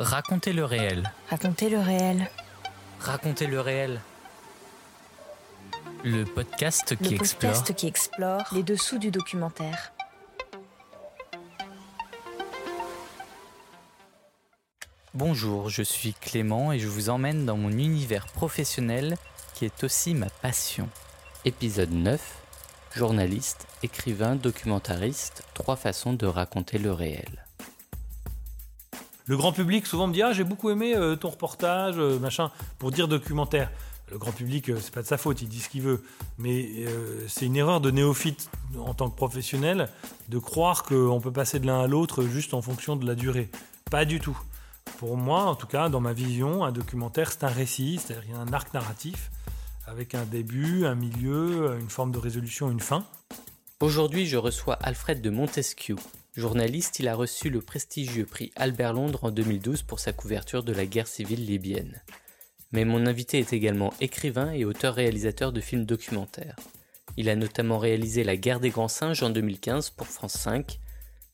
Racontez le réel. Racontez le réel. Racontez le réel. Le podcast qui le explore. podcast qui explore les dessous du documentaire. Bonjour, je suis Clément et je vous emmène dans mon univers professionnel qui est aussi ma passion. Épisode 9. Journaliste, écrivain, documentariste, trois façons de raconter le réel. Le grand public souvent me dit ah j'ai beaucoup aimé euh, ton reportage euh, machin pour dire documentaire. Le grand public euh, c'est pas de sa faute, il dit ce qu'il veut, mais c'est une erreur de néophyte en tant que professionnel de croire qu'on peut passer de l'un à l'autre juste en fonction de la durée. Pas du tout. Pour moi, en tout cas, dans ma vision, un documentaire c'est un récit, c'est-à-dire un arc narratif avec un début, un milieu, une forme de résolution, une fin. Aujourd'hui, je reçois Alfred de Montesquieu. Journaliste, il a reçu le prestigieux prix Albert Londres en 2012 pour sa couverture de la guerre civile libyenne. Mais mon invité est également écrivain et auteur-réalisateur de films documentaires. Il a notamment réalisé La guerre des grands singes en 2015 pour France 5,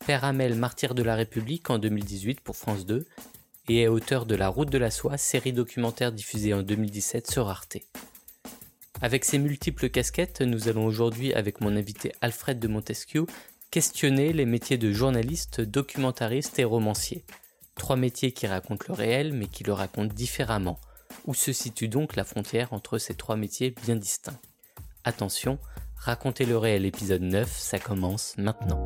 Père Hamel, martyr de la République en 2018 pour France 2, et est auteur de La route de la soie, série documentaire diffusée en 2017 sur Arte. Avec ses multiples casquettes, nous allons aujourd'hui, avec mon invité Alfred de Montesquieu, questionner les métiers de journaliste, documentariste et romancier. Trois métiers qui racontent le réel mais qui le racontent différemment. Où se situe donc la frontière entre ces trois métiers bien distincts? Attention, raconter le réel épisode 9, ça commence maintenant.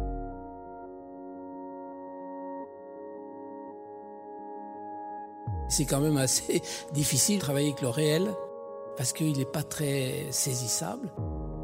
C'est quand même assez difficile de travailler avec le réel parce qu'il n'est pas très saisissable.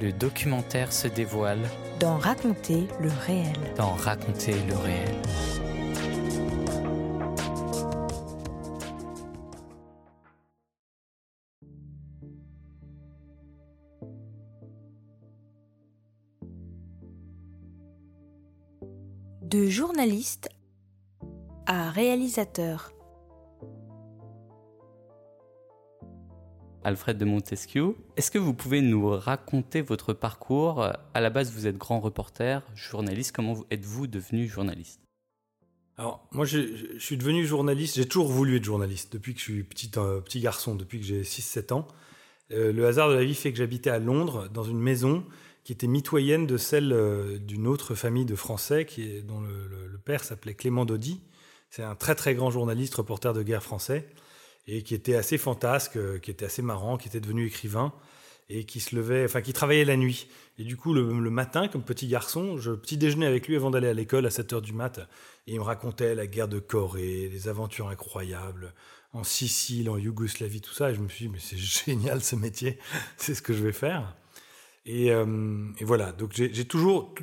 Le documentaire se dévoile dans Raconter le réel. Dans Raconter le réel. De journaliste à réalisateur. Alfred de Montesquieu, est-ce que vous pouvez nous raconter votre parcours? À la base, vous êtes grand reporter, journaliste. Comment êtes-vous devenu journaliste? Alors, moi, je, suis devenu journaliste. J'ai toujours voulu être journaliste depuis que je suis petit, euh, petit garçon, depuis que j'ai 6-7 ans. Euh, le hasard de la vie fait que j'habitais à Londres, dans une maison qui était mitoyenne de celle euh, d'une autre famille de Français qui dont le, le, père s'appelait Clément Daudy. C'est un très très grand journaliste, reporter de guerre français, et qui était assez fantasque, qui était assez marrant, qui était devenu écrivain et qui se levait, enfin qui travaillait la nuit. Et du coup, le, matin, comme petit garçon, je petit déjeunais avec lui avant d'aller à l'école à 7 heures du mat, et il me racontait la guerre de Corée, les aventures incroyables en Sicile, en Yougoslavie, tout ça. Et je me suis dit, mais c'est génial ce métier, c'est ce que je vais faire. Et, euh, voilà, donc j'ai toujours,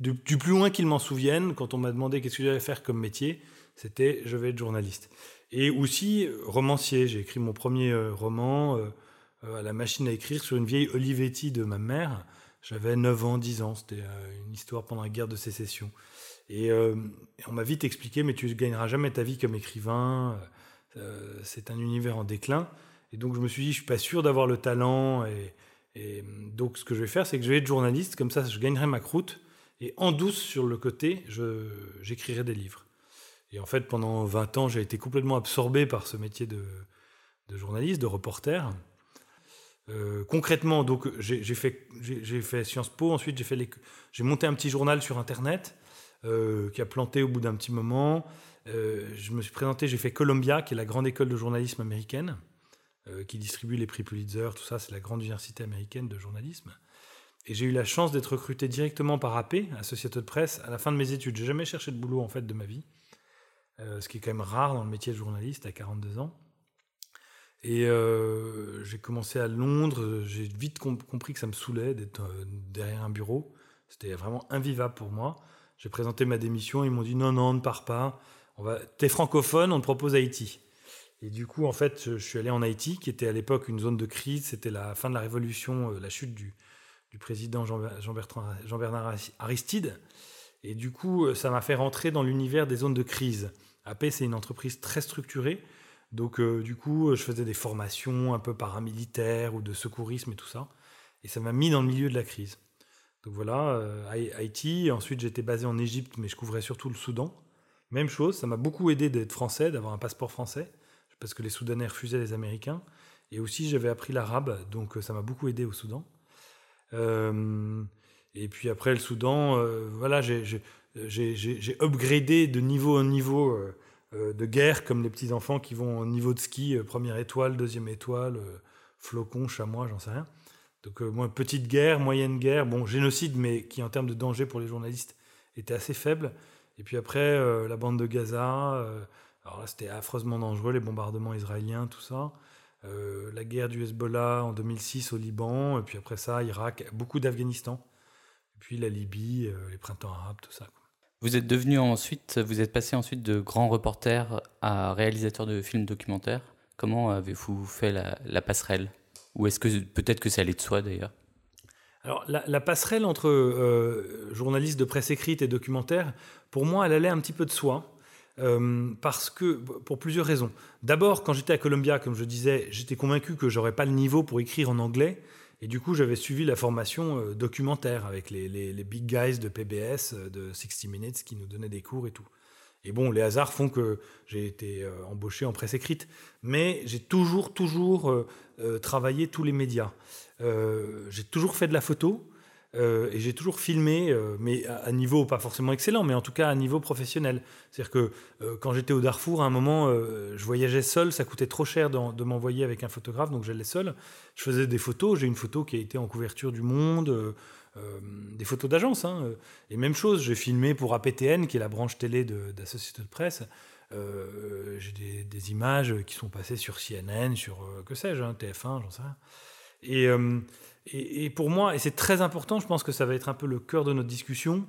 du, du, plus loin qu'il m'en souvienne, quand on m'a demandé qu'est-ce que j'allais faire comme métier, c'était je vais être journaliste. Et aussi romancier, j'ai écrit mon premier roman euh, à la machine à écrire sur une vieille Olivetti de ma mère. J'avais 9 ans, 10 ans, c'était une histoire pendant la guerre de sécession. Et euh, on m'a vite expliqué, mais tu ne gagneras jamais ta vie comme écrivain, euh, c'est un univers en déclin. Et donc je me suis dit, je suis pas sûr d'avoir le talent. Et, et donc ce que je vais faire, c'est que je vais être journaliste, comme ça je gagnerai ma croûte. Et en douce, sur le côté, j'écrirai des livres. Et en fait, pendant 20 ans, j'ai été complètement absorbé par ce métier de, journaliste, de reporter. Euh, concrètement, donc j'ai, fait, Sciences Po, ensuite j'ai, monté un petit journal sur Internet euh, qui a planté au bout d'un petit moment. Euh, je me suis présenté, j'ai fait Columbia, qui est la grande école de journalisme américaine, qui distribue les prix Pulitzer, tout ça, c'est la grande université américaine de journalisme. Et j'ai eu la chance d'être recruté directement par AP, Associated Press, à la fin de mes études. J'ai jamais cherché de boulot en fait de ma vie, ce qui est quand même rare dans le métier de journaliste à 42 ans. Et euh, j'ai commencé à Londres. J'ai vite compris que ça me saoulait d'être euh, derrière un bureau. C'était vraiment invivable pour moi. J'ai présenté ma démission. Ils m'ont dit non, non, ne pars pas. On va... T'es francophone, on te propose Haïti. Et du coup, en fait, je suis allé en Haïti, qui était à l'époque une zone de crise. C'était la fin de la révolution, la chute du, président Jean-Bernard Jean Aristide. Et du coup, ça m'a fait rentrer dans l'univers des zones de crise. AP, c'est une entreprise très structurée. Donc, euh, du coup, je faisais des formations un peu paramilitaires ou de secourisme et tout ça. Et ça m'a mis dans le milieu de la crise. Donc voilà, euh, Haïti. Ensuite, j'étais basé en Égypte, mais je couvrais surtout le Soudan. Même chose, ça m'a beaucoup aidé d'être français, d'avoir un passeport français, parce que les Soudanais refusaient les Américains. Et aussi, j'avais appris l'arabe, donc euh, ça m'a beaucoup aidé au Soudan. Euh, et puis après, le Soudan, voilà, j'ai upgradé de niveau en niveau euh, euh, de guerre, comme les petits enfants qui vont au niveau de ski, première étoile, deuxième étoile, flocon, chamois, j'en sais rien. Donc, petite guerre, moyenne guerre, bon, génocide, mais qui en termes de danger pour les journalistes était assez faible. Et puis après, la bande de Gaza, alors là, c'était affreusement dangereux, les bombardements israéliens, tout ça. Euh, la guerre du Hezbollah en 2006 au Liban, et puis après ça, Irak, beaucoup d'Afghanistan, et puis la Libye, euh, les printemps arabes, tout ça. Vous êtes devenu ensuite, vous êtes passé ensuite de grand reporter à réalisateur de films documentaires. Comment avez-vous fait la, passerelle? Ou est-ce que peut-être que ça allait de soi d'ailleurs? Alors, la, passerelle entre euh, journaliste de presse écrite et documentaire, pour moi, elle allait un petit peu de soi. Euh, parce que, pour plusieurs raisons. D'abord, quand j'étais à Columbia, comme je disais, j'étais convaincu que j'aurais pas le niveau pour écrire en anglais. Et du coup, j'avais suivi la formation euh, documentaire avec les, les, big guys de PBS, euh, de 60 Minutes, qui nous donnaient des cours et tout. Et bon, les hasards font que j'ai été embauché en presse écrite. Mais j'ai toujours, toujours travaillé tous les médias. j'ai toujours fait de la photo. Euh, et j'ai toujours filmé, euh, mais à, un niveau pas forcément excellent, mais en tout cas à niveau professionnel. C'est-à-dire que euh, quand j'étais au Darfour, à un moment, je voyageais seul, ça coûtait trop cher de, m'envoyer avec un photographe, donc j'allais seul. Je faisais des photos, j'ai une photo qui a été en couverture du Monde, des photos d'agence. Hein, et même chose, j'ai filmé pour APTN, qui est la branche télé de presse. j'ai des, des, images qui sont passées sur CNN, sur que sais-je, hein, TF1, j'en sais rien. Et et, pour moi, et c'est très important, je pense que ça va être un peu le cœur de notre discussion.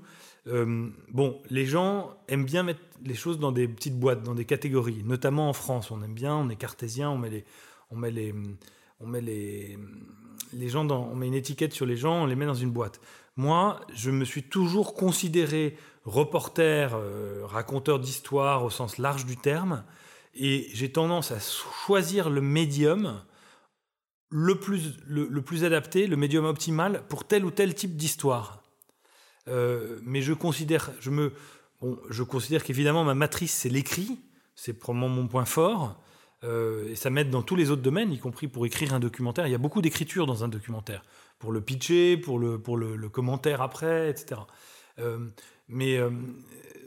Euh, bon, les gens aiment bien mettre les choses dans des petites boîtes, dans des catégories, notamment en France. On aime bien, on est cartésien, on met les, on met les, on met les, les gens dans, on met une étiquette sur les gens, on les met dans une boîte. Moi, je me suis toujours considéré reporter, euh, raconteur d'histoire au sens large du terme, et j'ai tendance à choisir le médium le plus, le, plus adapté, le médium optimal pour tel ou tel type d'histoire. Euh, mais je considère, je me, bon, je considère qu'évidemment ma matrice c'est l'écrit, c'est probablement mon point fort, euh, et ça m'aide dans tous les autres domaines, y compris pour écrire un documentaire. Il y a beaucoup d'écriture dans un documentaire, pour le pitcher, pour le, pour le, commentaire après, etc. Euh, mais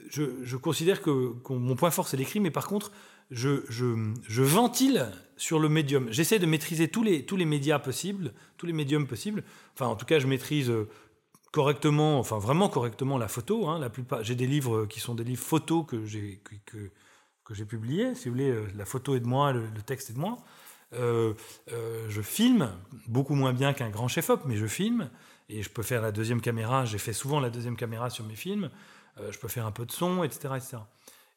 je, je, considère que, que, mon point fort c'est l'écrit, mais par contre je, je, ventile sur le médium. J'essaie de maîtriser tous les, tous les médias possibles, tous les médiums possibles. Enfin, en tout cas, je maîtrise euh, correctement, enfin vraiment correctement la photo. Hein. La plupart, j'ai des livres qui sont des livres photos que j'ai que, que, j'ai publiés. Si vous voulez, euh, la photo est de moi, le, texte est de moi. Euh, je filme beaucoup moins bien qu'un grand chef-op, mais je filme et je peux faire la deuxième caméra. J'ai fait souvent la deuxième caméra sur mes films. je peux faire un peu de son, etc., etc.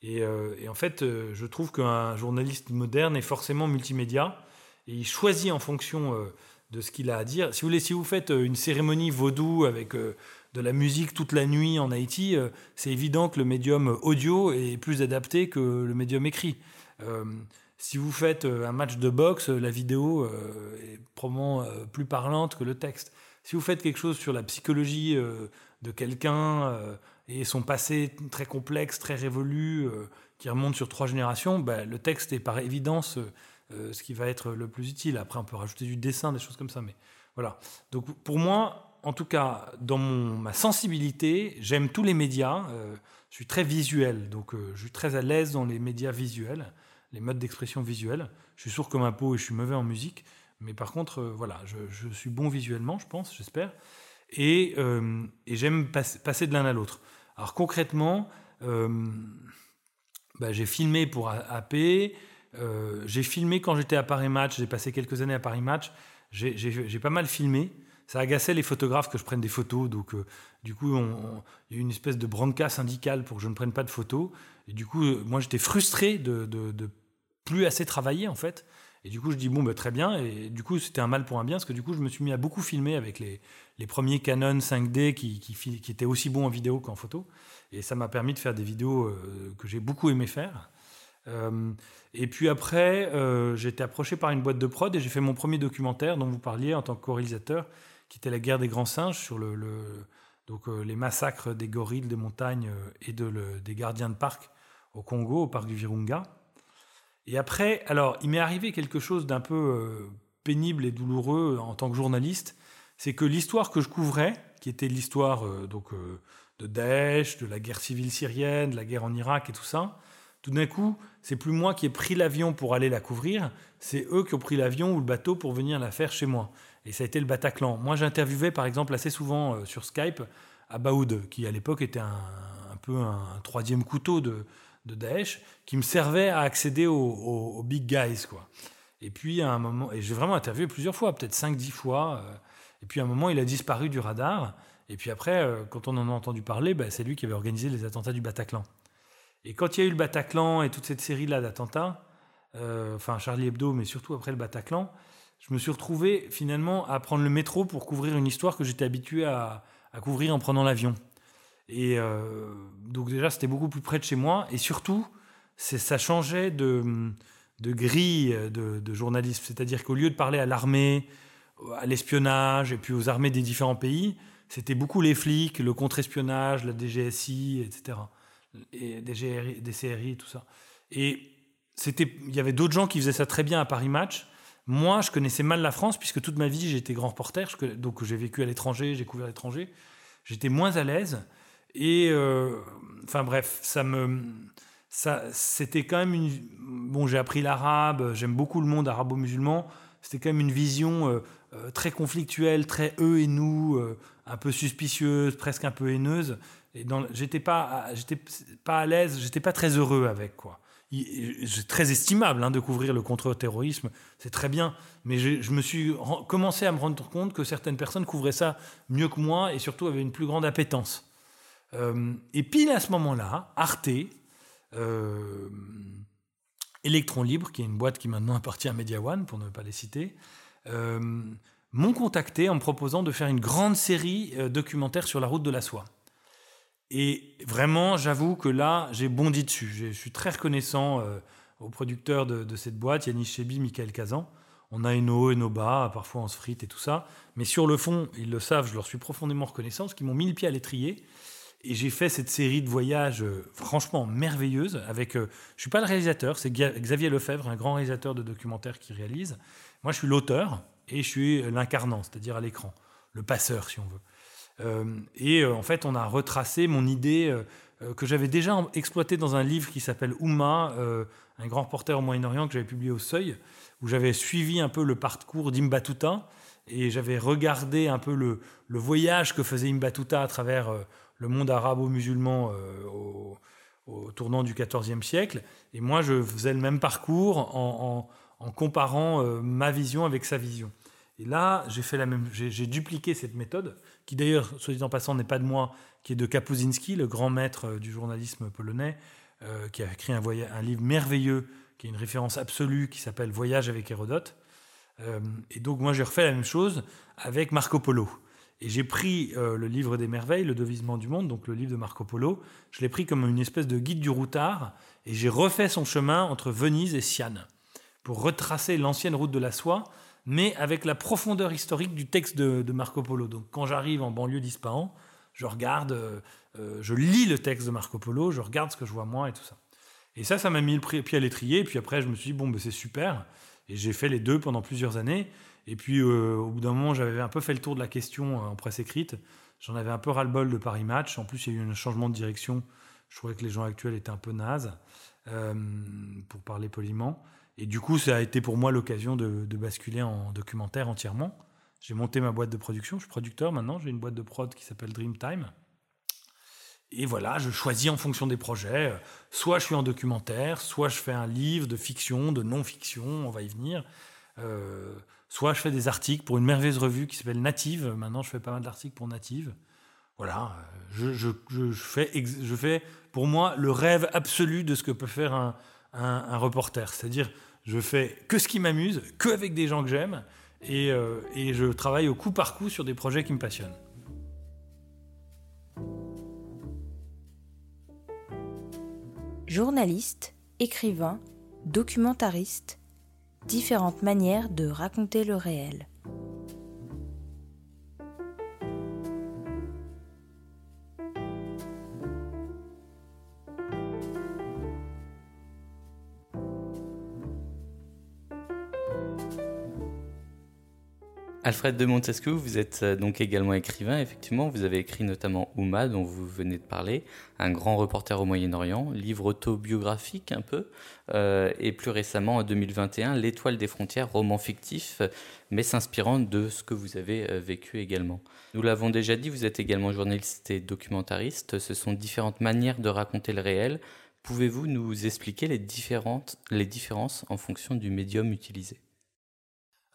Euh, et, en fait, euh, je trouve qu'un journaliste moderne est forcément multimédia et il choisit en fonction euh, de ce qu'il a à dire. Si vous voulez, si vous faites une cérémonie vaudou avec de la musique toute la nuit en Haïti, c'est évident que le médium audio est plus adapté que le médium écrit. si vous faites un match de boxe, la vidéo est probablement plus parlante que le texte. Si vous faites quelque chose sur la psychologie de quelqu'un et son passé très complexe, très révolu, qui remonte sur trois générations, ben, le texte est par évidence ce qui va être le plus utile. Après, on peut rajouter du dessin, des choses comme ça, mais voilà. Donc pour moi, en tout cas, dans ma sensibilité, j'aime tous les médias. Euh, je suis très visuel, donc euh, je suis très à l'aise dans les médias visuels, les modes d'expression visuels. Je suis sourd comme un pot et je suis mauvais en musique. Mais par contre, euh, voilà, je, suis bon visuellement, je pense, j'espère. Et, j'aime passer de l'un à l'autre. Alors concrètement, bah, j'ai filmé pour AP. j'ai filmé quand j'étais à Paris Match. J'ai passé quelques années à Paris Match j'ai pas mal filmé. Ça agaçait les photographes que je prenne des photos. Donc, euh, du coup, il y a eu une espèce de branca syndicale pour que je ne prenne pas de photos. Et du coup, euh, moi, j'étais frustré de, de, plus assez travailler, en fait. Et du coup, je dis, bon, bah, très bien. Et du coup, c'était un mal pour un bien, parce que du coup, je me suis mis à beaucoup filmer avec les, premiers Canon 5D qui, étaient aussi bons en vidéo qu'en photo. Et ça m'a permis de faire des vidéos euh, que j'ai beaucoup aimé faire. Euh, et puis après, euh, j'ai été approché par une boîte de prod et j'ai fait mon premier documentaire dont vous parliez en tant que co-réalisateur, qui était La guerre des grands singes sur les massacres des gorilles des montagnes et de, des gardiens de parc au Congo, au parc du Virunga. Et après, alors, il m'est arrivé quelque chose d'un peu pénible et douloureux en tant que journaliste, c'est que l'histoire que je couvrais, qui était l'histoire donc de Daesh, de la guerre civile syrienne, de la guerre en Irak et tout ça, tout d'un coup, c'est plus moi qui ai pris l'avion pour aller la couvrir, c'est eux qui ont pris l'avion ou le bateau pour venir la faire chez moi. Et ça a été le Bataclan. Moi, j'interviewais par exemple assez souvent euh, sur Skype Abaoud, qui à l'époque était un, peu un, troisième couteau de, Daesh, qui me servait à accéder aux, big guys. Quoi. Et puis à un moment, et j'ai vraiment interviewé plusieurs fois, peut-être 5-10 fois, euh, et puis à un moment, il a disparu du radar. Et puis après, euh, quand on en a entendu parler, bah, c'est lui qui avait organisé les attentats du Bataclan. Et quand il y a eu le Bataclan et toute cette série-là d'attentats, euh, enfin Charlie Hebdo, mais surtout après le Bataclan, je me suis retrouvé finalement à prendre le métro pour couvrir une histoire que j'étais habitué à, couvrir en prenant l'avion. Et euh, donc déjà, c'était beaucoup plus près de chez moi. Et surtout, ça changeait de, grille de, de journalisme. C'est-à-dire qu'au lieu de parler à l'armée, à l'espionnage et puis aux armées des différents pays, c'était beaucoup les flics, le contre-espionnage, la DGSI, etc et des, CRI, tout ça. Et il y avait d'autres gens qui faisaient ça très bien à Paris Match. Moi, je connaissais mal la France puisque toute ma vie j'étais grand reporter, donc j'ai vécu à l'étranger, j'ai couvert l'étranger. J'étais moins à l'aise et euh, enfin bref, ça me, ça, c'était quand même une. Bon, j'ai appris l'arabe, j'aime beaucoup le monde arabo-musulman. C'était quand même une vision euh, euh, très conflictuelle, très eux et nous, un peu suspicieuse, presque un peu haineuse j'étais pas, j'étais pas à l'aise, j'étais pas très heureux avec quoi. C'est très estimable hein, de couvrir le contre-terrorisme, c'est très bien, mais je, me suis commencé à me rendre compte que certaines personnes couvraient ça mieux que moi et surtout avaient une plus grande appétence. Euh, et pile à ce moment-là, Arte, euh, Electron Libre, qui est une boîte qui maintenant appartient à Media One, pour ne pas les citer, euh, m'ont contacté en me proposant de faire une grande série documentaire sur la route de la soie. Et vraiment, j'avoue que là, j'ai bondi dessus. Je suis très reconnaissant euh, aux producteurs de, cette boîte, Yannis Chebi, Michael Kazan. On a nos hauts et nos bas, parfois on se frite et tout ça. Mais sur le fond, ils le savent, je leur suis profondément reconnaissant, parce qu'ils m'ont mis le pied à l'étrier. Et j'ai fait cette série de voyages euh, franchement merveilleuse. Avec, euh, je suis pas le réalisateur, c'est Xavier Lefebvre, un grand réalisateur de documentaires qui réalise. Moi, je suis l'auteur et je suis l'incarnant, c'est-à-dire à l'écran, le passeur, si on veut. Euh, et euh, en fait, on a retracé mon idée que j'avais déjà exploitée dans un livre qui s'appelle Oumma, un grand reporter au Moyen-Orient que j'avais publié au Seuil, où j'avais suivi un peu le parcours d'Imbatuta et j'avais regardé un peu le, voyage que faisait Imbatuta à travers le monde arabo-musulman au, tournant du XIVe siècle. Et moi, je faisais le même parcours en, comparant ma vision avec sa vision. Et là, j'ai fait la même, j'ai dupliqué cette méthode, qui d'ailleurs, soit dit en passant, n'est pas de moi, qui est de Kapuscinski, le grand maître euh, du journalisme polonais, euh, qui a écrit un, un, livre merveilleux, qui est une référence absolue, qui s'appelle Voyage avec Hérodote. Euh, et donc moi, j'ai refait la même chose avec Marco Polo. Et j'ai pris le livre des merveilles, le devisement du monde, donc le livre de Marco Polo, je l'ai pris comme une espèce de guide du routard, et j'ai refait son chemin entre Venise et Sienne. pour retracer l'ancienne route de la soie, mais avec la profondeur historique du texte de, de Marco Polo. Donc quand j'arrive en banlieue d'Ispahan, je regarde, euh, euh, je lis le texte de Marco Polo, je regarde ce que je vois moi et tout ça. Et ça, ça m'a mis le pied à l'étrier. Et puis après, je me suis dit, bon, ben, c'est super. Et j'ai fait les deux pendant plusieurs années. Et puis, euh, au bout d'un moment, j'avais un peu fait le tour de la question en presse écrite. J'en avais un peu ras-le-bol de Paris Match. En plus, il y a eu un changement de direction. Je trouvais que les gens actuels étaient un peu nazes, pour parler poliment. Et du coup, ça a été pour moi l'occasion de, basculer en documentaire entièrement. J'ai monté ma boîte de production. Je suis producteur maintenant. J'ai une boîte de prod qui s'appelle Dreamtime. Et voilà, je choisis en fonction des projets. Soit je suis en documentaire, soit je fais un livre de fiction, de non-fiction, on va y venir. Euh, soit je fais des articles pour une merveilleuse revue qui s'appelle Native. Maintenant, je fais pas mal d'articles pour Native. Voilà, je, je, je, fais, je fais pour moi le rêve absolu de ce que peut faire un, un, reporter. C'est-à-dire, je fais que ce qui m'amuse, que avec des gens que j'aime, et, euh, et je travaille au coup par coup sur des projets qui me passionnent. Journaliste, écrivain, documentariste, différentes manières de raconter le réel. Alfred de Montesquieu, vous êtes euh, donc également écrivain, effectivement. Vous avez écrit notamment Ouma, dont vous venez de parler, un grand reporter au Moyen-Orient, livre autobiographique un peu, euh, et plus récemment, en 2021, L'Étoile des frontières, roman fictif, mais s'inspirant de ce que vous avez euh, vécu également. Nous l'avons déjà dit, vous êtes également journaliste et documentariste. Ce sont différentes manières de raconter le réel. Pouvez-vous nous expliquer les, différentes, les différences en fonction du médium utilisé?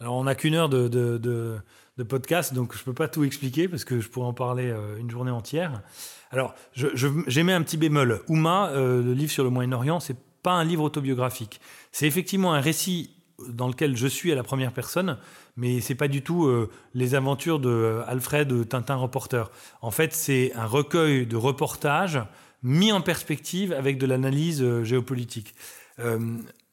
Alors, on n'a qu'une heure de, podcast, donc je ne peux pas tout expliquer parce que je pourrais en parler euh, une journée entière. Alors, j'aimais un petit bémol. Ouma, euh, le livre sur le Moyen-Orient, c'est pas un livre autobiographique. C'est effectivement un récit dans lequel je suis à la première personne, mais c'est pas du tout euh, les aventures de Alfred Tintin reporter. En fait, c'est un recueil de reportages mis en perspective avec de l'analyse géopolitique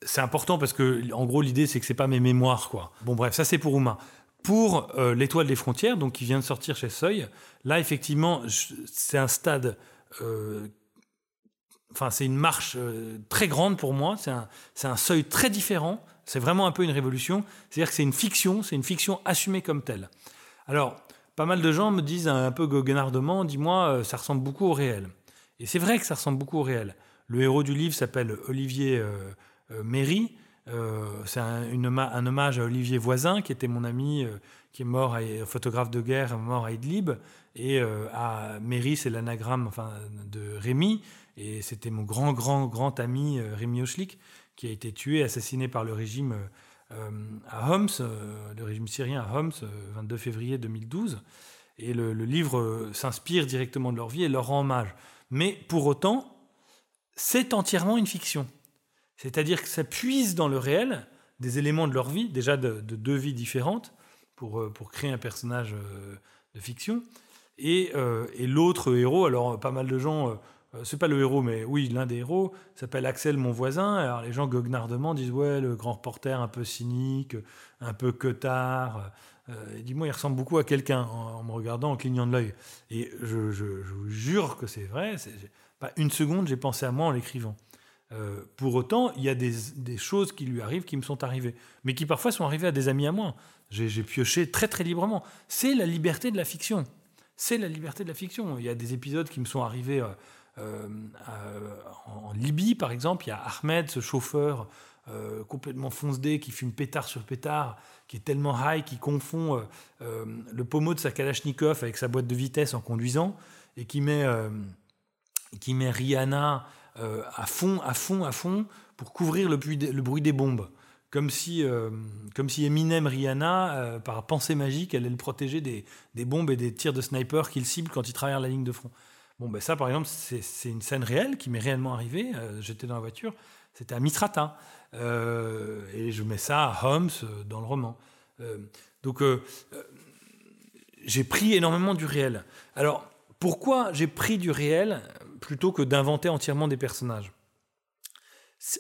c'est important parce que, en gros, l'idée, c'est que c'est pas mes mémoires, quoi. Bon, bref, ça, c'est pour Ouma. Pour euh, L'Étoile des frontières, donc qui vient de sortir chez Seuil, là, effectivement, c'est un stade. Euh, enfin, c'est une marche euh, très grande pour moi. C'est un, un, seuil très différent. C'est vraiment un peu une révolution. C'est-à-dire que c'est une fiction, c'est une fiction assumée comme telle. Alors, pas mal de gens me disent un peu goguenardement, dis-moi, ça ressemble beaucoup au réel. Et c'est vrai que ça ressemble beaucoup au réel. Le héros du livre s'appelle Olivier euh, Méry. Euh, c'est un, un, hommage à Olivier Voisin, qui était mon ami, euh, qui est mort, à, photographe de guerre, mort à Idlib. Et à Méry, c'est l'anagramme enfin, de Rémi. Et c'était mon grand, grand, grand ami Rémi Ochlik, qui a été tué, assassiné par le régime à Homs, le régime syrien à Homs, 22 février 2012. Et le livre s'inspire directement de leur vie et leur rend hommage. Mais pour autant, c'est entièrement une fiction. C'est-à-dire que ça puise dans le réel des éléments de leur vie, déjà de, deux vies différentes, pour, euh, pour créer un personnage euh, de fiction. Et, euh, et l'autre héros, alors pas mal de gens, c'est pas le héros, mais oui, l'un des héros, s'appelle Axel, mon voisin. Alors les gens goguenardement disent Ouais, le grand reporter un peu cynique, un peu cotard. Dis-moi, il ressemble beaucoup à quelqu'un en, me regardant, en clignant de l'œil. Et je, je, je, vous jure que c'est vrai. Pas une seconde, j'ai pensé à moi en l'écrivant. Euh, pour autant, il y a des, choses qui lui arrivent qui me sont arrivées, mais qui parfois sont arrivées à des amis à moi. J'ai pioché très très librement. C'est la liberté de la fiction. C'est la liberté de la fiction. Il y a des épisodes qui me sont arrivés euh, euh, en, Libye, par exemple. Il y a Ahmed, ce chauffeur complètement fonce-dé qui fume pétard sur pétard, qui est tellement high, qui confond le pommeau de sa Kalachnikov avec sa boîte de vitesse en conduisant, et qui met, qui met Rihanna euh, à fond, à fond, à fond, pour couvrir le, bruit des bombes. Comme si, euh, comme si Eminem Rihanna, euh, par pensée magique, allait le protéger des, bombes et des tirs de sniper qu'il cible quand il traverse la ligne de front. Bon, ben ça, par exemple, c'est une scène réelle qui m'est réellement arrivée. J'étais dans la voiture, c'était à Mitrata. et je mets ça à Holmes dans le roman. donc, j'ai pris énormément du réel. Alors, pourquoi j'ai pris du réel? Plutôt que d'inventer entièrement des personnages.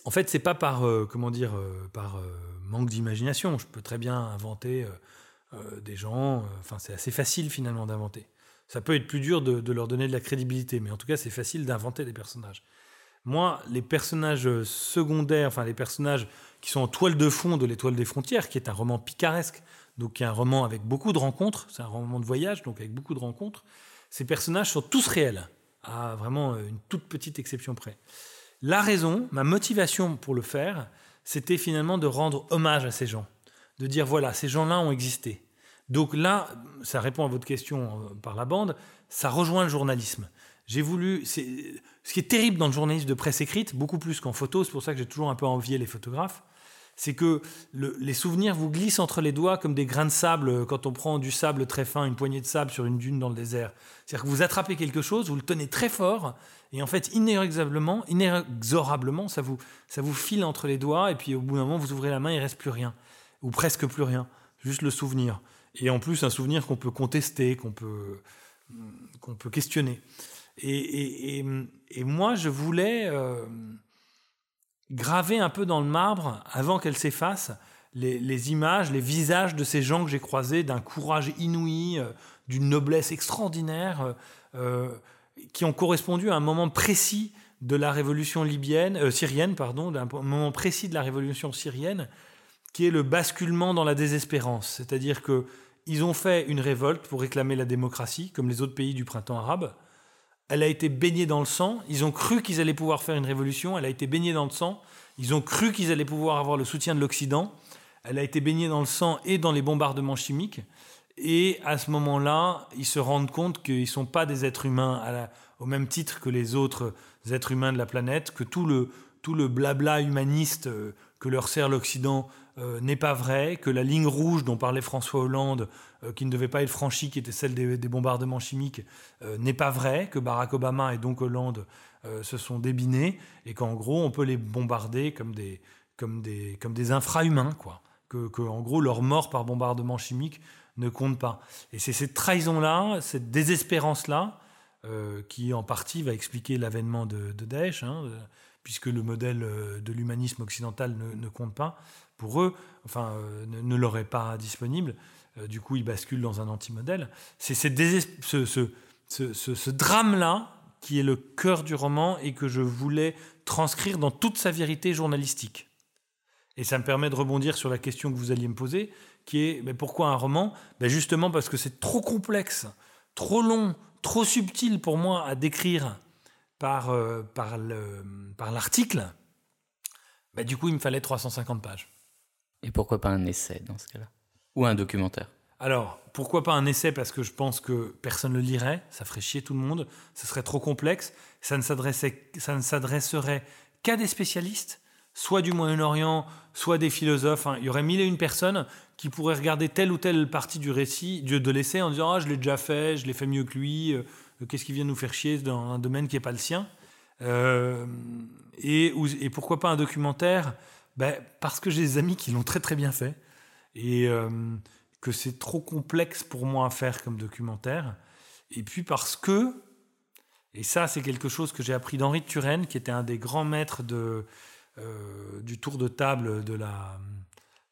en fait, c'est pas par, euh, comment dire, par manque d'imagination. Je peux très bien inventer des gens. Enfin, c'est assez facile finalement d'inventer. Ça peut être plus dur de, leur donner de la crédibilité, mais en tout cas, c'est facile d'inventer des personnages. Moi, les personnages secondaires, enfin les personnages qui sont en toile de fond de l'Étoile des frontières, qui est un roman picaresque, donc qui est un roman avec beaucoup de rencontres, c'est un roman de voyage, donc avec beaucoup de rencontres, ces personnages sont tous réels, à vraiment une toute petite exception près. La raison, ma motivation pour le faire, c'était finalement de rendre hommage à ces gens, de dire voilà, ces gens-là ont existé. Donc là, ça répond à votre question euh, par la bande, ça rejoint le journalisme. J'ai voulu. Ce qui est terrible dans le journalisme de presse écrite, beaucoup plus qu'en photo, c'est pour ça que j'ai toujours un peu envié les photographes, c'est que les souvenirs vous glissent entre les doigts comme des grains de sable quand on prend du sable très fin, une poignée de sable sur une dune dans le désert. C'est-à-dire que vous attrapez quelque chose, vous le tenez très fort, et en fait, inexorablement, inexorablement ça, vous, ça vous file entre les doigts, et puis au bout d'un moment, vous ouvrez la main, il reste plus rien, ou presque plus rien, juste le souvenir. Et en plus, un souvenir qu'on peut contester, qu'on peut, qu'on peut questionner. Et, et, moi, je voulais... Euh, graver un peu dans le marbre, avant qu'elle s'efface, les, images, les visages de ces gens que j'ai croisés, d'un courage inouï, euh, d'une noblesse extraordinaire, euh, euh, qui ont correspondu à un moment précis de la révolution libyenne, syrienne, pardon, d'un moment précis de la révolution syrienne, qui est le basculement dans la désespérance. C'est-à-dire que ils ont fait une révolte pour réclamer la démocratie, comme les autres pays du printemps arabe elle a été baignée dans le sang. Ils ont cru qu'ils allaient pouvoir faire une révolution. Elle a été baignée dans le sang. Ils ont cru qu'ils allaient pouvoir avoir le soutien de l'Occident. Elle a été baignée dans le sang et dans les bombardements chimiques. Et à ce moment-là, ils se rendent compte qu'ils ne sont pas des êtres humains au même titre que les autres êtres humains de la planète, que tout le, tout le blabla humaniste euh, que leur sert l'Occident euh, n'est pas vrai, que la ligne rouge dont parlait François Hollande, euh, qui ne devait pas être franchie, qui était celle des, bombardements chimiques, euh, n'est pas vrai, que Barack Obama et donc Hollande se sont débinés, et qu'en gros, on peut les bombarder comme des, comme des, comme des infra-humains, quoi. Que, en gros, leur mort par bombardement chimique ne compte pas. Et c'est cette trahison-là, cette désespérance-là, qui en partie va expliquer l'avènement de, de, Daesh, hein, puisque le modèle de l'humanisme occidental ne, compte pas pour eux, enfin, euh, ne, est pas disponible. Euh, du coup, ils basculent dans un anti-modèle. C'est ce, drame-là qui est le cœur du roman et que je voulais transcrire dans toute sa vérité journalistique. Et ça me permet de rebondir sur la question que vous alliez me poser, qui est mais pourquoi un roman? Ben Justement parce que c'est trop complexe, trop long, trop subtil pour moi à décrire par, euh, par l'article. Ben du coup, il me fallait 350 pages. Et pourquoi pas un essai dans ce cas-là? Ou un documentaire? Alors, pourquoi pas un essai? Parce que je pense que personne ne le lirait, ça ferait chier tout le monde, ce serait trop complexe, ça ne s'adresserait qu'à des spécialistes, soit du Moyen-Orient, soit des philosophes. Hein. Il y aurait mille et une personnes qui pourraient regarder telle ou telle partie du récit, de l'essai, en disant Ah, je l'ai déjà fait, je l'ai fait mieux que lui, euh, qu'est-ce qui vient nous faire chier dans un domaine qui n'est pas le sien? Euh, et pourquoi pas un documentaire? Ben, Parce que j'ai des amis qui l'ont très très bien fait et euh, que c'est trop complexe pour moi à faire comme documentaire. Et puis parce que, et ça c'est quelque chose que j'ai appris d'Henri Turenne, qui était un des grands maîtres de, euh, du tour de table de la,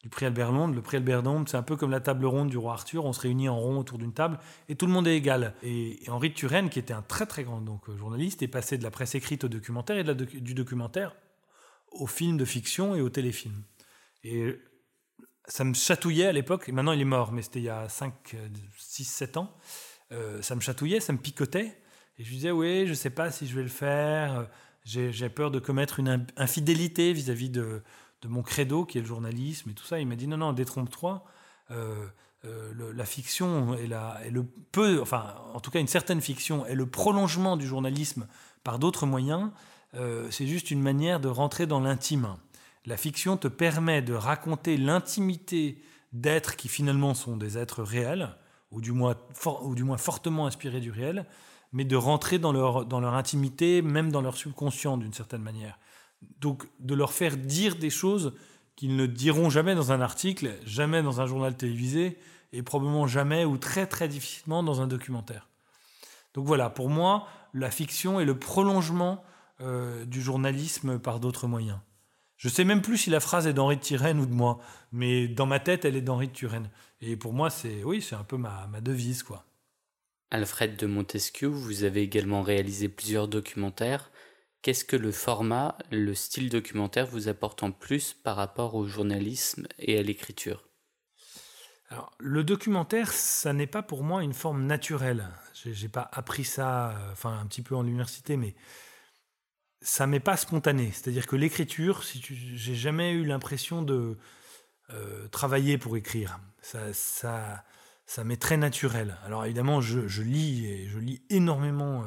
du prix Albert Londres. Le prix Albert Londres, c'est un peu comme la table ronde du roi Arthur. On se réunit en rond autour d'une table et tout le monde est égal. Et, Henri de Turenne, qui était un très très grand donc, journaliste, est passé de la presse écrite au documentaire et du documentaire aux films de fiction et aux téléfilms. Et ça me chatouillait à l'époque, et maintenant il est mort, mais c'était il y a 5, 6, 7 ans. Euh, ça me chatouillait, ça me picotait. Et je disais, oui, je ne sais pas si je vais le faire. J'ai peur de commettre une infidélité vis-à-vis de, de, mon credo, qui est le journalisme et tout ça. Il m'a dit, non, non, détrompe-toi. Euh, euh, la fiction est, la, est le peu, enfin, en tout cas, une certaine fiction est le prolongement du journalisme par d'autres moyens. Euh, c'est juste une manière de rentrer dans l'intime. La fiction te permet de raconter l'intimité d'êtres qui finalement sont des êtres réels, ou du moins, ou du moins fortement inspirés du réel, mais de rentrer dans leur, dans leur intimité, même dans leur subconscient d'une certaine manière. Donc de leur faire dire des choses qu'ils ne diront jamais dans un article, jamais dans un journal télévisé, et probablement jamais ou très très difficilement dans un documentaire. Donc voilà, pour moi, la fiction est le prolongement euh, du journalisme par d'autres moyens. Je sais même plus si la phrase est d'Henri de Turenne ou de moi, mais dans ma tête, elle est d'Henri de Turenne. Et pour moi, c'est oui, c'est un peu ma, ma devise, quoi. Alfred de Montesquieu, vous avez également réalisé plusieurs documentaires. Qu'est-ce que le format, le style documentaire vous apporte en plus par rapport au journalisme et à l'écriture? Alors, le documentaire, ça n'est pas pour moi une forme naturelle. J'ai pas appris ça, euh, enfin un petit peu en l'université, mais ça m'est pas spontané. C'est-à-dire que l'écriture, si j'ai jamais eu l'impression de euh, travailler pour écrire. Ça, ça, m'est très naturel. Alors évidemment, je, lis je lis énormément euh,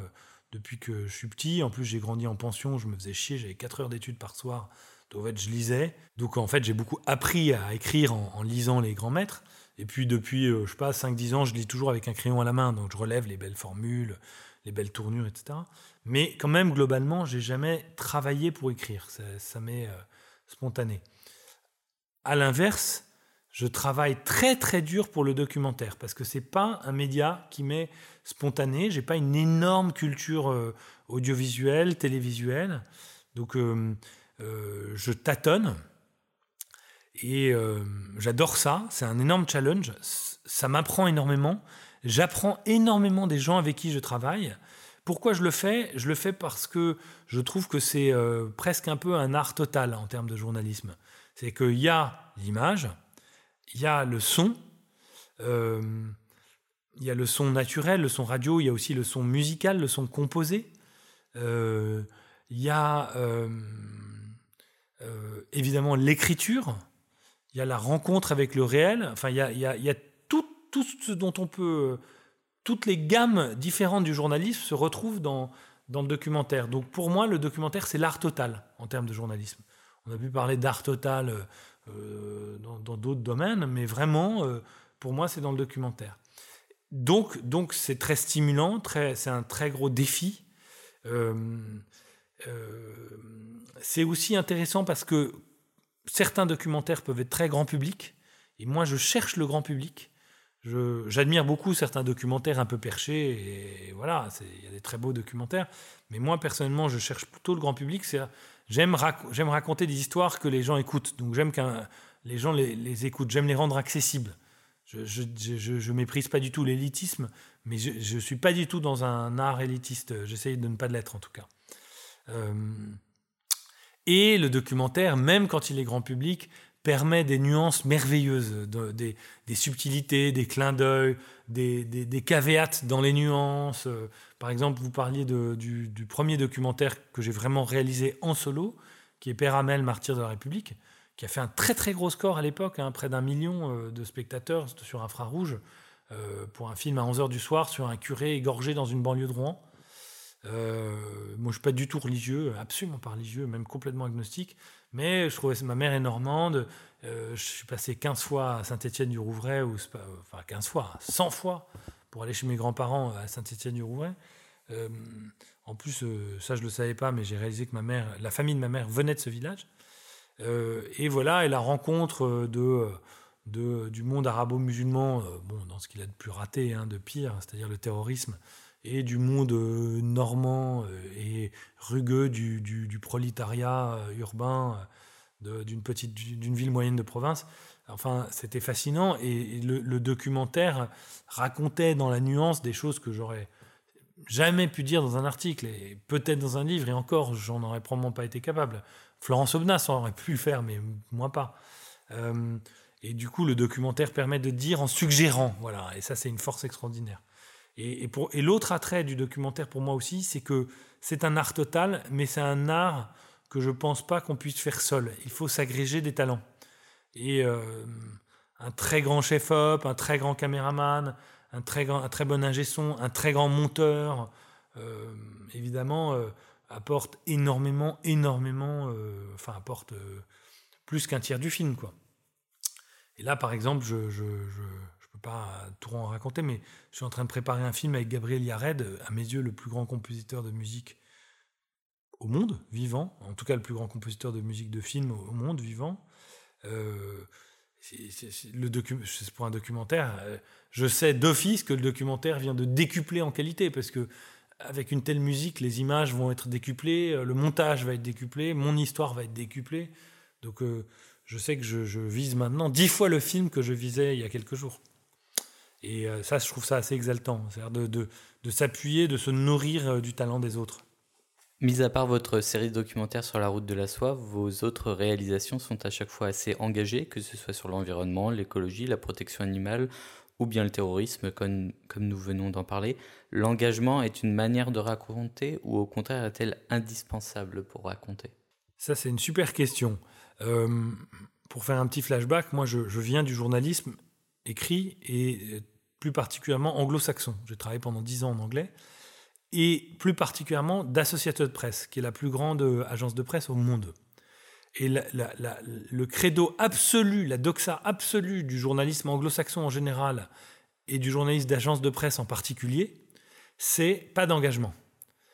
depuis que je suis petit. En plus, j'ai grandi en pension, je me faisais chier, j'avais 4 heures d'études par soir. Donc en fait, je lisais. Donc en fait, j'ai beaucoup appris à écrire en, en lisant les grands maîtres. Et puis depuis, euh, je sais pas, 5-10 ans, je lis toujours avec un crayon à la main, donc je relève les belles formules, les belles tournures, etc. Mais quand même, globalement, j'ai jamais travaillé pour écrire. Ça, m'est euh, spontané. À l'inverse, je travaille très très dur pour le documentaire parce que c'est pas un média qui m'est spontané. J'ai pas une énorme culture euh, audiovisuelle, télévisuelle, donc je tâtonne. Et euh, j'adore ça, c'est un énorme challenge, ça m'apprend énormément, j'apprends énormément des gens avec qui je travaille. Pourquoi je le fais? Je le fais parce que je trouve que c'est euh, presque un peu un art total en termes de journalisme. C'est qu'il y a l'image, il y a le son, euh, il y a le son naturel, le son radio, il y a aussi le son musical, le son composé. il y a évidemment l'écriture, il y a la rencontre avec le réel, enfin, il y a, tout, ce dont on peut. Toutes les gammes différentes du journalisme se retrouvent dans, dans le documentaire. Donc pour moi, le documentaire, c'est l'art total en termes de journalisme. On a pu parler d'art total euh, dans d'autres domaines, mais vraiment, euh, pour moi, c'est dans le documentaire. Donc, donc c'est très stimulant, très, c'est un très gros défi. Euh, c'est aussi intéressant parce que certains documentaires peuvent être très grand public, et moi je cherche le grand public. J'admire beaucoup certains documentaires un peu perchés, et voilà, il y a des très beaux documentaires, mais moi personnellement je cherche plutôt le grand public. J'aime raconter des histoires que les gens écoutent, donc j'aime que les gens les, écoutent, j'aime les rendre accessibles. Je, je, méprise pas du tout l'élitisme, mais je ne suis pas du tout dans un art élitiste. J'essaye de ne pas l'être en tout cas. Euh, et le documentaire, même quand il est grand public, permet des nuances merveilleuses, des, subtilités, des clins d'œil, des, des, caveats dans les nuances. Par exemple, vous parliez du, premier documentaire que j'ai vraiment réalisé en solo, qui est Père Amel, martyr de la République, qui a fait un très très gros score à l'époque, hein, près d'un million euh, de spectateurs sur infrarouge, euh, pour un film à 11h du soir sur un curé égorgé dans une banlieue de Rouen. Euh, moi, je suis pas du tout religieux, absolument pas religieux, même complètement agnostique. Mais je trouvais ma mère est normande. Euh, je suis passé 15 fois à Saint-Étienne-du-Rouvray, ou enfin 15 fois, 100 fois pour aller chez mes grands-parents à Saint-Étienne-du-Rouvray. Euh, en plus, ça je le savais pas, mais j'ai réalisé que ma mère, la famille de ma mère venait de ce village. et voilà, et la rencontre de, du monde arabo-musulman, bon, dans ce qu'il a de plus raté, hein, de pire, c'est-à-dire le terrorisme, et du monde euh, normand euh, et rugueux du, du, prolétariat euh, urbain d'une petite d'une ville moyenne de province. Enfin, c'était fascinant et, le, documentaire racontait dans la nuance des choses que j'aurais jamais pu dire dans un article et peut-être dans un livre et encore, j'en aurais probablement pas été capable. Florence Obnas aurait pu le faire, mais moi pas. et du coup, le documentaire permet de dire en suggérant, voilà, et ça c'est une force extraordinaire. Et, l'autre attrait du documentaire pour moi aussi, c'est que c'est un art total, mais c'est un art que je pense pas qu'on puisse faire seul. Il faut s'agréger des talents. Et euh, un très grand chef-op, un très grand caméraman, un très, grand, un très bon ingé son, un très grand monteur, euh, évidemment, euh, apporte énormément, énormément, enfin, apporte plus qu'un tiers du film, quoi. Et là, par exemple, je pas tout en raconter, mais je suis en train de préparer un film avec Gabriel Yared, à mes yeux le plus grand compositeur de musique au monde vivant, en tout cas le plus grand compositeur de musique de film au monde vivant. Euh, c'est pour un documentaire. Euh, je sais d'office que le documentaire vient de décupler en qualité parce que avec une telle musique, les images vont être décuplées, euh, le montage va être décuplé, mon histoire va être décuplée. Donc euh, je sais que je, vise maintenant dix fois le film que je visais il y a quelques jours. Et euh, ça, je trouve ça assez exaltant, c'est-à-dire de, de, s'appuyer, de se nourrir euh, du talent des autres. Mis à part votre série documentaire sur la route de la soie, vos autres réalisations sont à chaque fois assez engagées, que ce soit sur l'environnement, l'écologie, la protection animale ou bien le terrorisme, comme, comme nous venons d'en parler. L'engagement est une manière de raconter ou au contraire est-elle indispensable pour raconter? Ça, c'est une super question. Euh, pour faire un petit flashback, moi, je, viens du journalisme écrit et plus particulièrement anglo-saxon. J'ai travaillé pendant dix ans en anglais et plus particulièrement d'Associated Press, qui est la plus grande euh, agence de presse au monde. Et le credo absolu, la doxa absolue du journalisme anglo-saxon en général et du journaliste d'agence de presse en particulier, c'est pas d'engagement.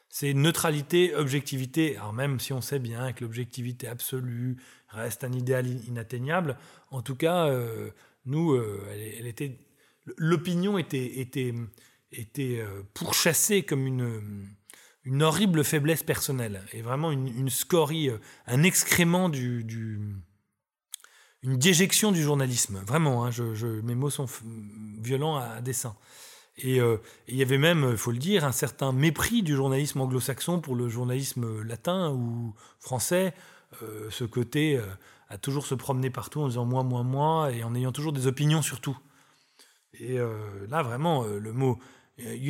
C'est neutralité, objectivité. Alors même si on sait bien que l'objectivité absolue reste un idéal inatteignable, en tout cas, euh, nous, euh, elle, était, l'opinion était, était, était euh, pourchassée comme une, une horrible faiblesse personnelle et vraiment une, scorie, un excrément du, une déjection du journalisme. Vraiment, hein, mes mots sont violents à dessein. Euh, et il y avait même, il faut le dire, un certain mépris du journalisme anglo-saxon pour le journalisme latin ou français. Euh, ce côté euh, à toujours se promener partout en disant moi, moi, moi, et en ayant toujours des opinions sur tout. Et là, vraiment, le mot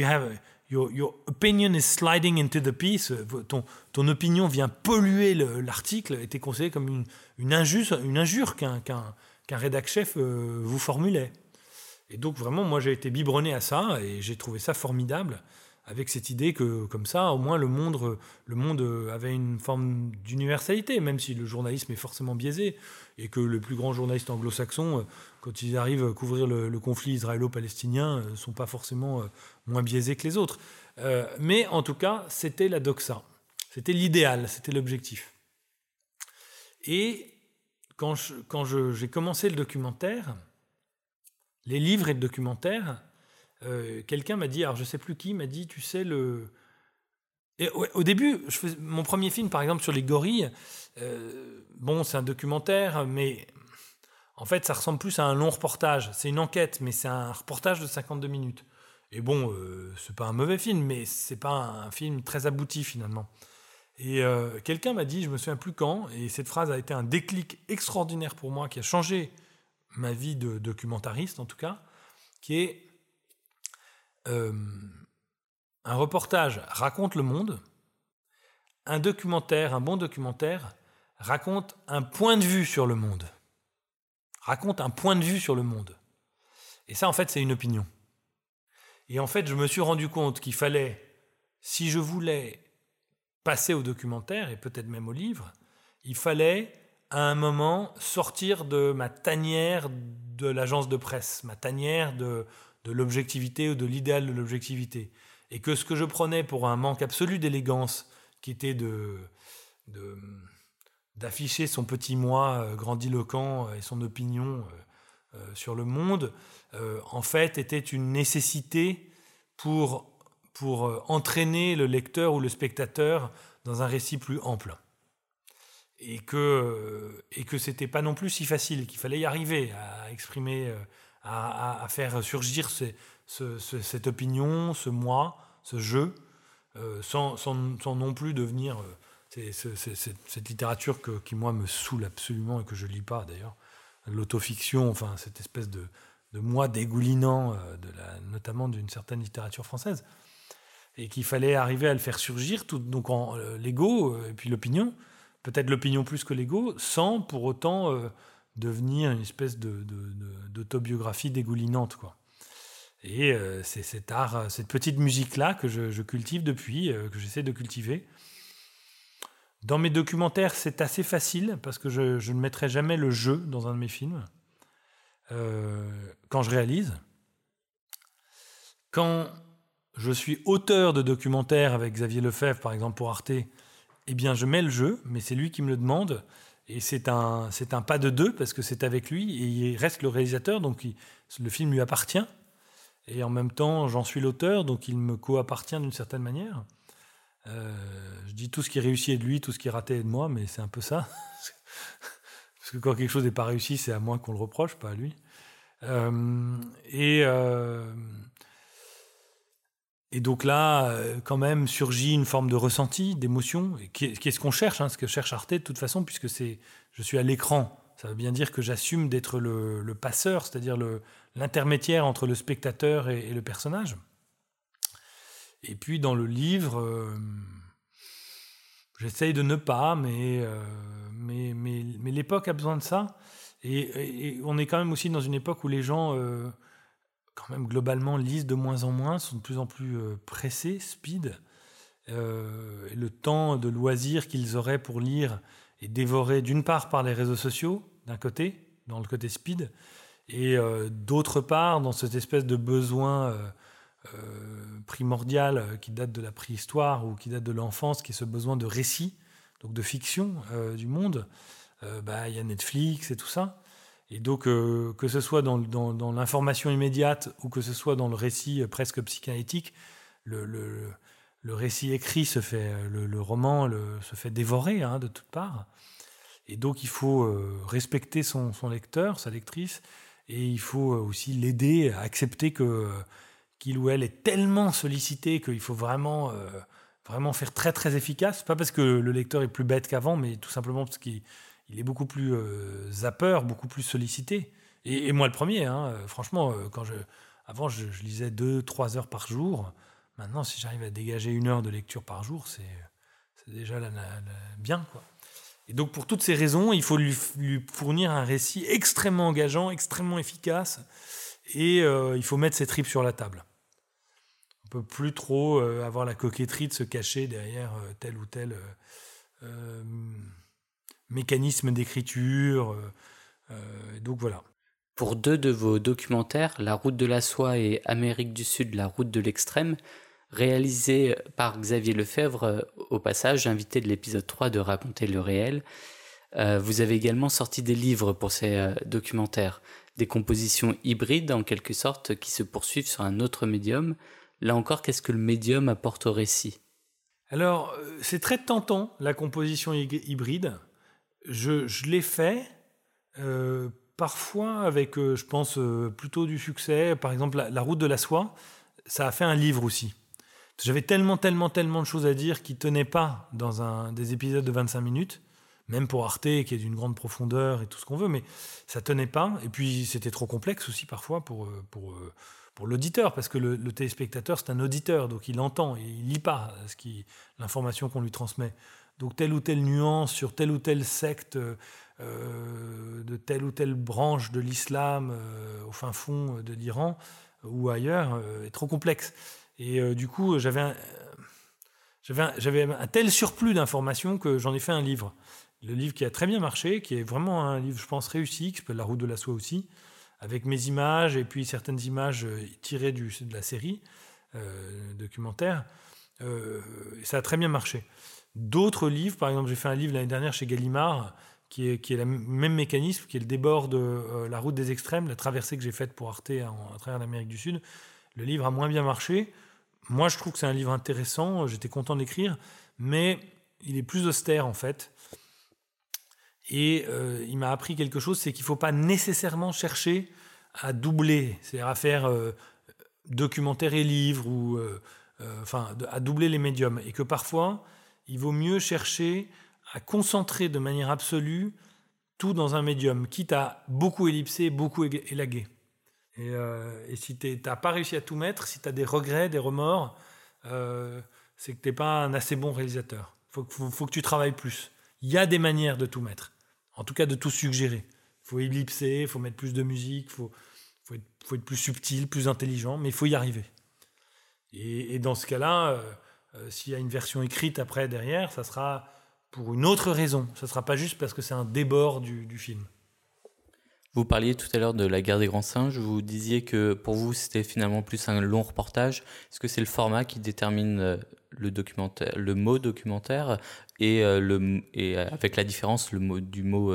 have, your, opinion is sliding into the piece, ton, ton opinion vient polluer l'article, était considéré comme une, une, injure, une injure qu'un qu'un rédac chef vous formulait. Et donc vraiment, moi j'ai été biberonné à ça et j'ai trouvé ça formidable avec cette idée que comme ça, au moins le monde, le monde avait une forme d'universalité, même si le journalisme est forcément biaisé et que les plus grands journalistes anglo-saxons, quand ils arrivent à couvrir le, conflit israélo-palestinien, ne sont pas forcément euh, moins biaisés que les autres. Euh, mais en tout cas, c'était la doxa, c'était l'idéal, c'était l'objectif. Et quand j'ai commencé le documentaire, les livres et le documentaire, euh, quelqu'un m'a dit, alors je sais plus qui, m'a dit, tu sais, le. Au début, mon premier film, par exemple, sur les gorilles, euh, bon, c'est un documentaire, mais en fait, ça ressemble plus à un long reportage. C'est une enquête, mais c'est un reportage de 52 minutes. Et bon, euh, c'est pas un mauvais film, mais c'est pas un film très abouti finalement. Et euh, quelqu'un m'a dit, je me souviens plus quand, et cette phrase a été un déclic extraordinaire pour moi, qui a changé ma vie de documentariste en tout cas, qui est euh, un reportage raconte le monde, un documentaire, un bon documentaire, raconte un point de vue sur le monde. Raconte un point de vue sur le monde. Et ça, en fait, c'est une opinion. Et en fait, je me suis rendu compte qu'il fallait, si je voulais passer au documentaire, et peut-être même au livre, il fallait à un moment sortir de ma tanière de l'agence de presse, ma tanière de, de l'objectivité ou de l'idéal de l'objectivité. Et que ce que je prenais pour un manque absolu d'élégance, qui était de, d'afficher son petit moi euh, grandiloquent et son opinion euh, euh, sur le monde, en fait était une nécessité pour, pour entraîner le lecteur ou le spectateur dans un récit plus ample et que et que c'était pas non plus si facile, qu'il fallait y arriver à exprimer, euh, à, faire surgir cette opinion, ce moi, ce jeu, euh, sans, non plus devenir euh, cette littérature qui moi me saoule absolument et que je lis pas d'ailleurs, l'autofiction, enfin cette espèce de, moi dégoulinant, la, notamment d'une certaine littérature française, et qu'il fallait arriver à le faire surgir, donc l'ego et puis l'opinion peut-être l'opinion plus que l'ego, sans pour autant euh, devenir une espèce d'autobiographie de, dégoulinante. Quoi. Et euh, c'est cet art, cette petite musique-là que je, cultive depuis, euh, que j'essaie de cultiver. Dans mes documentaires, c'est assez facile parce que je, je, ne mettrai jamais le jeu dans un de mes films. quand je réalise, quand je suis auteur de documentaires avec Xavier Lefebvre, par exemple pour Arte, eh bien, je mets le jeu, mais c'est lui qui me le demande. Et c'est un, c'est un pas de deux parce que c'est avec lui et il reste le réalisateur, donc le film lui appartient. Et en même temps, j'en suis l'auteur, donc il me co-appartient d'une certaine manière. Euh, je dis tout ce qui réussit est de lui, tout ce qui est raté est de moi, mais c'est un peu ça. Parce que quand quelque chose n'est pas réussi, c'est à moi qu'on le reproche, pas à lui. Euh, et, euh, et donc là, euh, quand même, surgit une forme de ressenti, d'émotion, qui, est ce qu'on cherche, hein, ce que cherche Arte de toute façon, puisque je suis à l'écran. Ça veut bien dire que j'assume d'être le, passeur, c'est-à-dire l'intermédiaire entre le spectateur et, le personnage. Et puis dans le livre, j'essaye de ne pas, mais, mais, l'époque a besoin de ça. Et, on est quand même aussi dans une époque où les gens, euh, quand même globalement, lisent de moins en moins, sont de plus en plus euh, pressés, speed. Euh, le temps de loisir qu'ils auraient pour lire est dévoré d'une part par les réseaux sociaux, d'un côté, dans le côté speed, et d'autre part dans cette espèce de besoin primordial qui date de la préhistoire ou qui date de l'enfance, qui est ce besoin de récit, donc de fiction du monde. Euh, bah, il y a Netflix et tout ça. Et donc, euh, que ce soit dans, l'information immédiate ou que ce soit dans le récit euh, presque psychanalytique, le, récit écrit se fait, le, roman se fait dévorer hein, de toutes parts. Et donc, il faut respecter son, son, lecteur, sa lectrice, et il faut aussi l'aider à accepter que qu'il ou elle est tellement sollicité qu'il faut vraiment, vraiment faire très très efficace. Pas parce que le lecteur est plus bête qu'avant, mais tout simplement parce qu'il il est beaucoup plus euh, zapper, beaucoup plus sollicité. Et, moi le premier, hein, euh, franchement, euh, quand je, avant je, lisais deux, trois heures par jour. Maintenant, si j'arrive à dégager une heure de lecture par jour, c'est déjà bien. Quoi. Et donc pour toutes ces raisons, il faut lui, fournir un récit extrêmement engageant, extrêmement efficace, et il faut mettre ses tripes sur la table. On peut plus trop avoir la coquetterie de se cacher derrière tel ou tel mécanisme d'écriture. Euh, euh, donc voilà. Pour deux de vos documentaires, La route de la soie et Amérique du Sud, la route de l'extrême, réalisés par Xavier Lefebvre, euh, au passage, invité de l'épisode 3 de Raconter le réel, vous avez également sorti des livres pour ces documentaires, des compositions hybrides en quelque sorte qui se poursuivent sur un autre médium. Là encore, qu'est-ce que le médium apporte au récit? Alors, c'est très tentant, la composition hybride je, l'ai fait, euh, parfois avec, euh, je pense, euh, plutôt du succès. Par exemple, la, route de la soie, ça a fait un livre aussi. J'avais tellement, tellement, tellement de choses à dire qui ne tenaient pas dans un, des épisodes de 25 minutes, même pour Arte, qui est d'une grande profondeur et tout ce qu'on veut, mais ça tenait pas. Et puis, c'était trop complexe aussi parfois pour, l'auditeur, parce que le, téléspectateur, c'est un auditeur, donc il entend, et il lit pas l'information qu'on lui transmet. Donc telle ou telle nuance sur telle ou telle secte euh, de telle ou telle branche de l'islam euh, au fin fond de l'Iran ou ailleurs euh, est trop complexe. Et du coup, j'avais un, un, tel surplus d'informations que j'en ai fait un livre. Le livre qui a très bien marché, qui est vraiment un livre, je pense, réussi, qui s'appelle La route de la soie aussi, avec mes images et puis certaines images tirées de la série documentaire. ça a très bien marché. D'autres livres, par exemple, j'ai fait un livre l'année dernière chez Gallimard, qui est, qui est le même mécanisme, qui est le débord de euh, La route des extrêmes, la traversée que j'ai faite pour Arte à travers l'Amérique du Sud. Le livre a moins bien marché. Moi, je trouve que c'est un livre intéressant, j'étais content d'écrire, mais il est plus austère en fait. Et euh, il m'a appris quelque chose, c'est qu'il ne faut pas nécessairement chercher à doubler, c'est-à-dire à faire euh, documentaire et livre, ou enfin à doubler les médiums. Et que parfois, il vaut mieux chercher à concentrer de manière absolue tout dans un médium, quitte à beaucoup ellipser, beaucoup élaguer. Et, euh, si tu n'as pas réussi à tout mettre, si tu as des regrets, des remords, euh, c'est que tu n'es pas un assez bon réalisateur. Il faut, que tu travailles plus. Il y a des manières de tout mettre, en tout cas de tout suggérer. Il faut ellipser, il faut mettre plus de musique, il faut, faut, être, plus subtil, plus intelligent, mais il faut y arriver. Et, dans ce cas-là, euh, euh, s'il y a une version écrite après derrière, ça sera pour une autre raison. Ça ne sera pas juste parce que c'est un débord du, film. Vous parliez tout à l'heure de la guerre des grands singes. Vous disiez que pour vous, c'était finalement plus un long reportage. Est-ce que c'est le format qui détermine euh, le, documentaire, le mot documentaire et, euh, le, et avec la différence le mot, du mot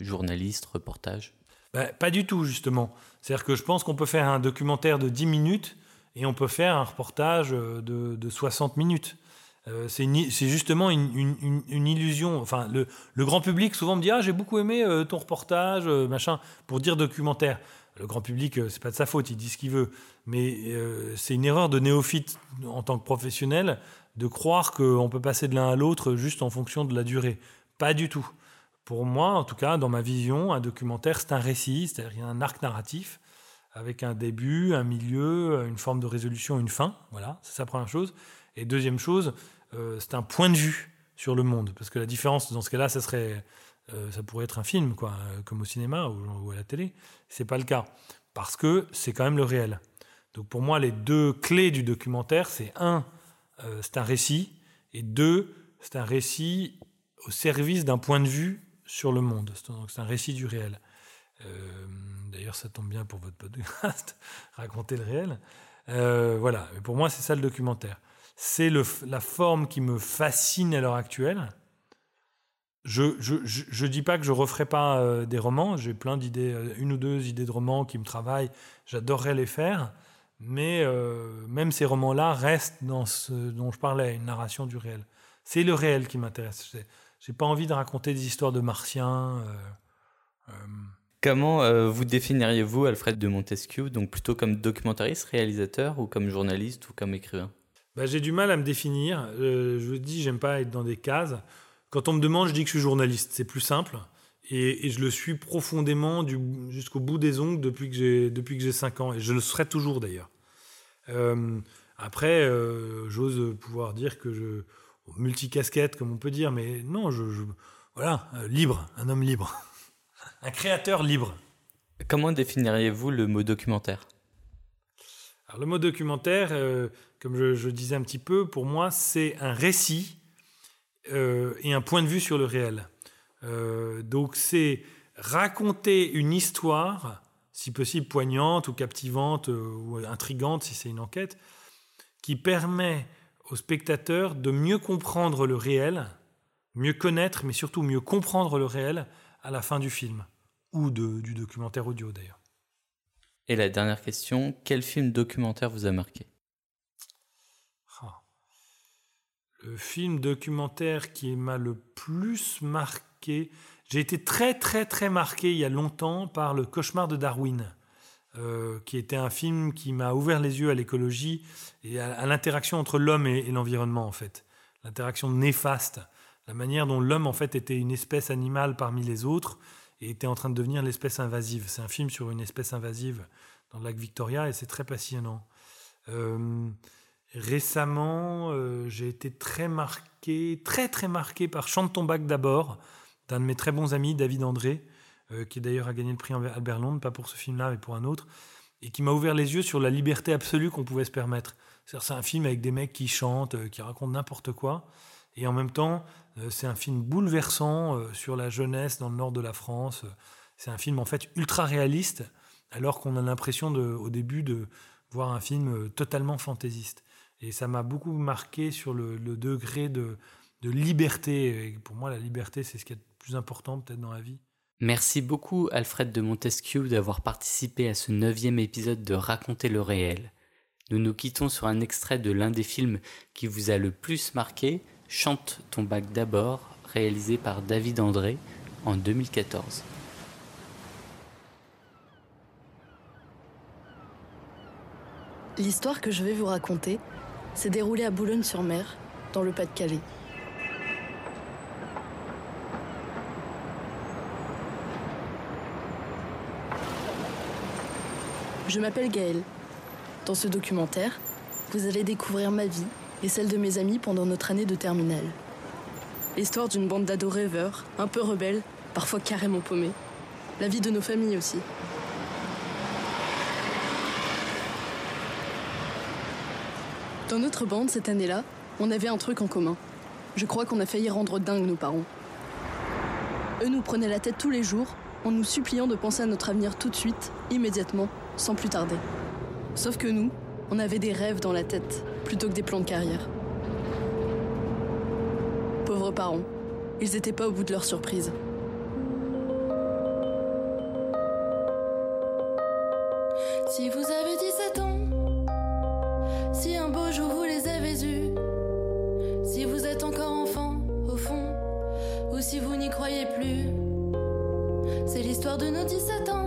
journaliste, reportage? Bah, Pas du tout, justement. C'est-à-dire que je pense qu'on peut faire un documentaire de 10 minutes et on peut faire un reportage de, 60 minutes. Euh, c'est justement une, illusion. Enfin, le, grand public souvent me dit ah j'ai beaucoup aimé euh, ton reportage, euh, machin, pour dire documentaire. Le grand public, c'est pas de sa faute, il dit ce qu'il veut. Mais c'est une erreur de néophyte en tant que professionnel de croire qu'on peut passer de l'un à l'autre juste en fonction de la durée. Pas du tout. Pour moi, en tout cas, dans ma vision, un documentaire, c'est un récit, c'est-à-dire un arc narratif avec un début, un milieu, une forme de résolution, une fin. Voilà, c'est la première chose. Et deuxième chose, euh, c'est un point de vue sur le monde. Parce que la différence, dans ce cas-là, ça serait, euh, ça pourrait être un film, quoi, euh, comme au cinéma ou, à la télé. C'est pas le cas. Parce que c'est quand même le réel. Donc pour moi, les deux clés du documentaire, c'est un, c'est un récit, et deux, c'est un récit au service d'un point de vue sur le monde. Donc c'est un récit du réel. D'ailleurs, ça tombe bien pour votre podcast, raconter le réel. voilà, mais pour moi, c'est ça le documentaire c'est la forme qui me fascine à l'heure actuelle. Je ne dis pas que je referai pas euh, des romans, j'ai plein d'idées, euh, une ou deux idées de romans qui me travaillent, j'adorerais les faire, mais euh, même ces romans-là restent dans ce dont je parlais, une narration du réel. C'est le réel qui m'intéresse. J'ai pas envie de raconter des histoires de martiens. Comment vous définiriez-vous Alfred de Montesquieu, donc plutôt comme documentariste, réalisateur ou comme journaliste ou comme écrivain? Bah, j'ai du mal à me définir. Euh, je vous dis, j'aime pas être dans des cases. Quand on me demande, je dis que je suis journaliste. C'est plus simple. Et, je le suis profondément jusqu'au bout des ongles depuis que j'ai depuis que j'ai 5 ans. Et je le serai toujours d'ailleurs. Euh, après, euh, j'ose pouvoir dire que je multicasquette, comme on peut dire, mais non, je, voilà, libre, un homme libre, un créateur libre. Comment définiriez-vous le mot documentaire? Alors, le mot documentaire, comme je, disais un petit peu, pour moi, c'est un récit euh, et un point de vue sur le réel. Euh, donc c'est raconter une histoire, si possible poignante ou captivante euh, ou intrigante si c'est une enquête, qui permet au spectateur de mieux comprendre le réel, mieux connaître, mais surtout mieux comprendre le réel à la fin du film, ou du documentaire audio d'ailleurs. Et la dernière question, quel film documentaire vous a marqué? Le film documentaire qui m'a le plus marqué, j'ai été très très très marqué il y a longtemps par Le cauchemar de Darwin, euh, qui était un film qui m'a ouvert les yeux à l'écologie et à, l'interaction entre l'homme et, l'environnement en fait. L'interaction néfaste, la manière dont l'homme en fait était une espèce animale parmi les autres et était en train de devenir l'espèce invasive. C'est un film sur une espèce invasive dans le lac Victoria et c'est très passionnant. Euh, Récemment, euh, j'ai été très marqué, très très marqué par Chante ton bac d'abord, d'un de mes très bons amis, David André, euh, qui d'ailleurs a gagné le prix Albert Londres, pas pour ce film-là, mais pour un autre, et qui m'a ouvert les yeux sur la liberté absolue qu'on pouvait se permettre. C'est un film avec des mecs qui chantent, qui racontent n'importe quoi, et en même temps, c'est un film bouleversant sur la jeunesse dans le nord de la France. C'est un film en fait ultra réaliste, alors qu'on a l'impression au début de voir un film totalement fantaisiste. Et ça m'a beaucoup marqué sur le, degré de, liberté. pour moi, la liberté, c'est ce qui est le plus important peut-être dans la vie. Merci beaucoup Alfred de Montesquieu d'avoir participé à ce neuvième épisode de Raconter le réel. Nous nous quittons sur un extrait de l'un des films qui vous a le plus marqué, Chante ton bac d'abord, réalisé par David André en 2014. L'histoire que je vais vous raconter s'est déroulé à Boulogne-sur-Mer, dans le Pas-de-Calais. Je m'appelle Gaëlle. Dans ce documentaire, vous allez découvrir ma vie et celle de mes amis pendant notre année de terminale. L'histoire d'une bande d'ados rêveurs, un peu rebelles, parfois carrément paumés. La vie de nos familles aussi. Dans notre bande, cette année-là, on avait un truc en commun. Je crois qu'on a failli rendre dingue nos parents. Eux nous prenaient la tête tous les jours en nous suppliant de penser à notre avenir tout de suite, immédiatement, sans plus tarder. Sauf que nous, on avait des rêves dans la tête plutôt que des plans de carrière. Pauvres parents, ils n'étaient pas au bout de leur surprise. Si vous avez 17 ans, si un beau jour vous les avez eus, si vous êtes encore enfant, au fond, ou si vous n'y croyez plus, c'est l'histoire de nos 17 ans.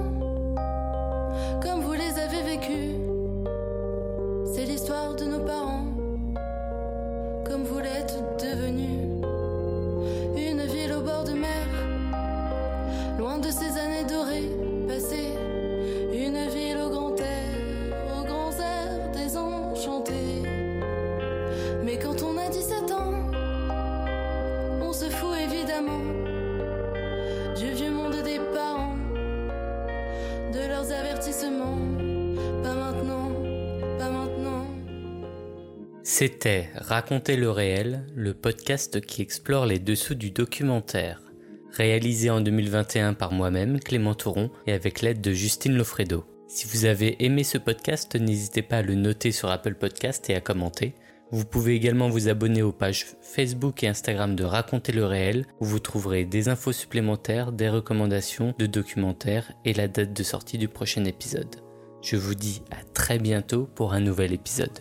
C'était Raconter le réel, le podcast qui explore les dessous du documentaire. Réalisé en 2021 par moi-même, Clément Touron, et avec l'aide de Justine Lofredo. Si vous avez aimé ce podcast, n'hésitez pas à le noter sur Apple Podcast et à commenter. Vous pouvez également vous abonner aux pages Facebook et Instagram de Raconter le réel, où vous trouverez des infos supplémentaires, des recommandations de documentaires et la date de sortie du prochain épisode. Je vous dis à très bientôt pour un nouvel épisode.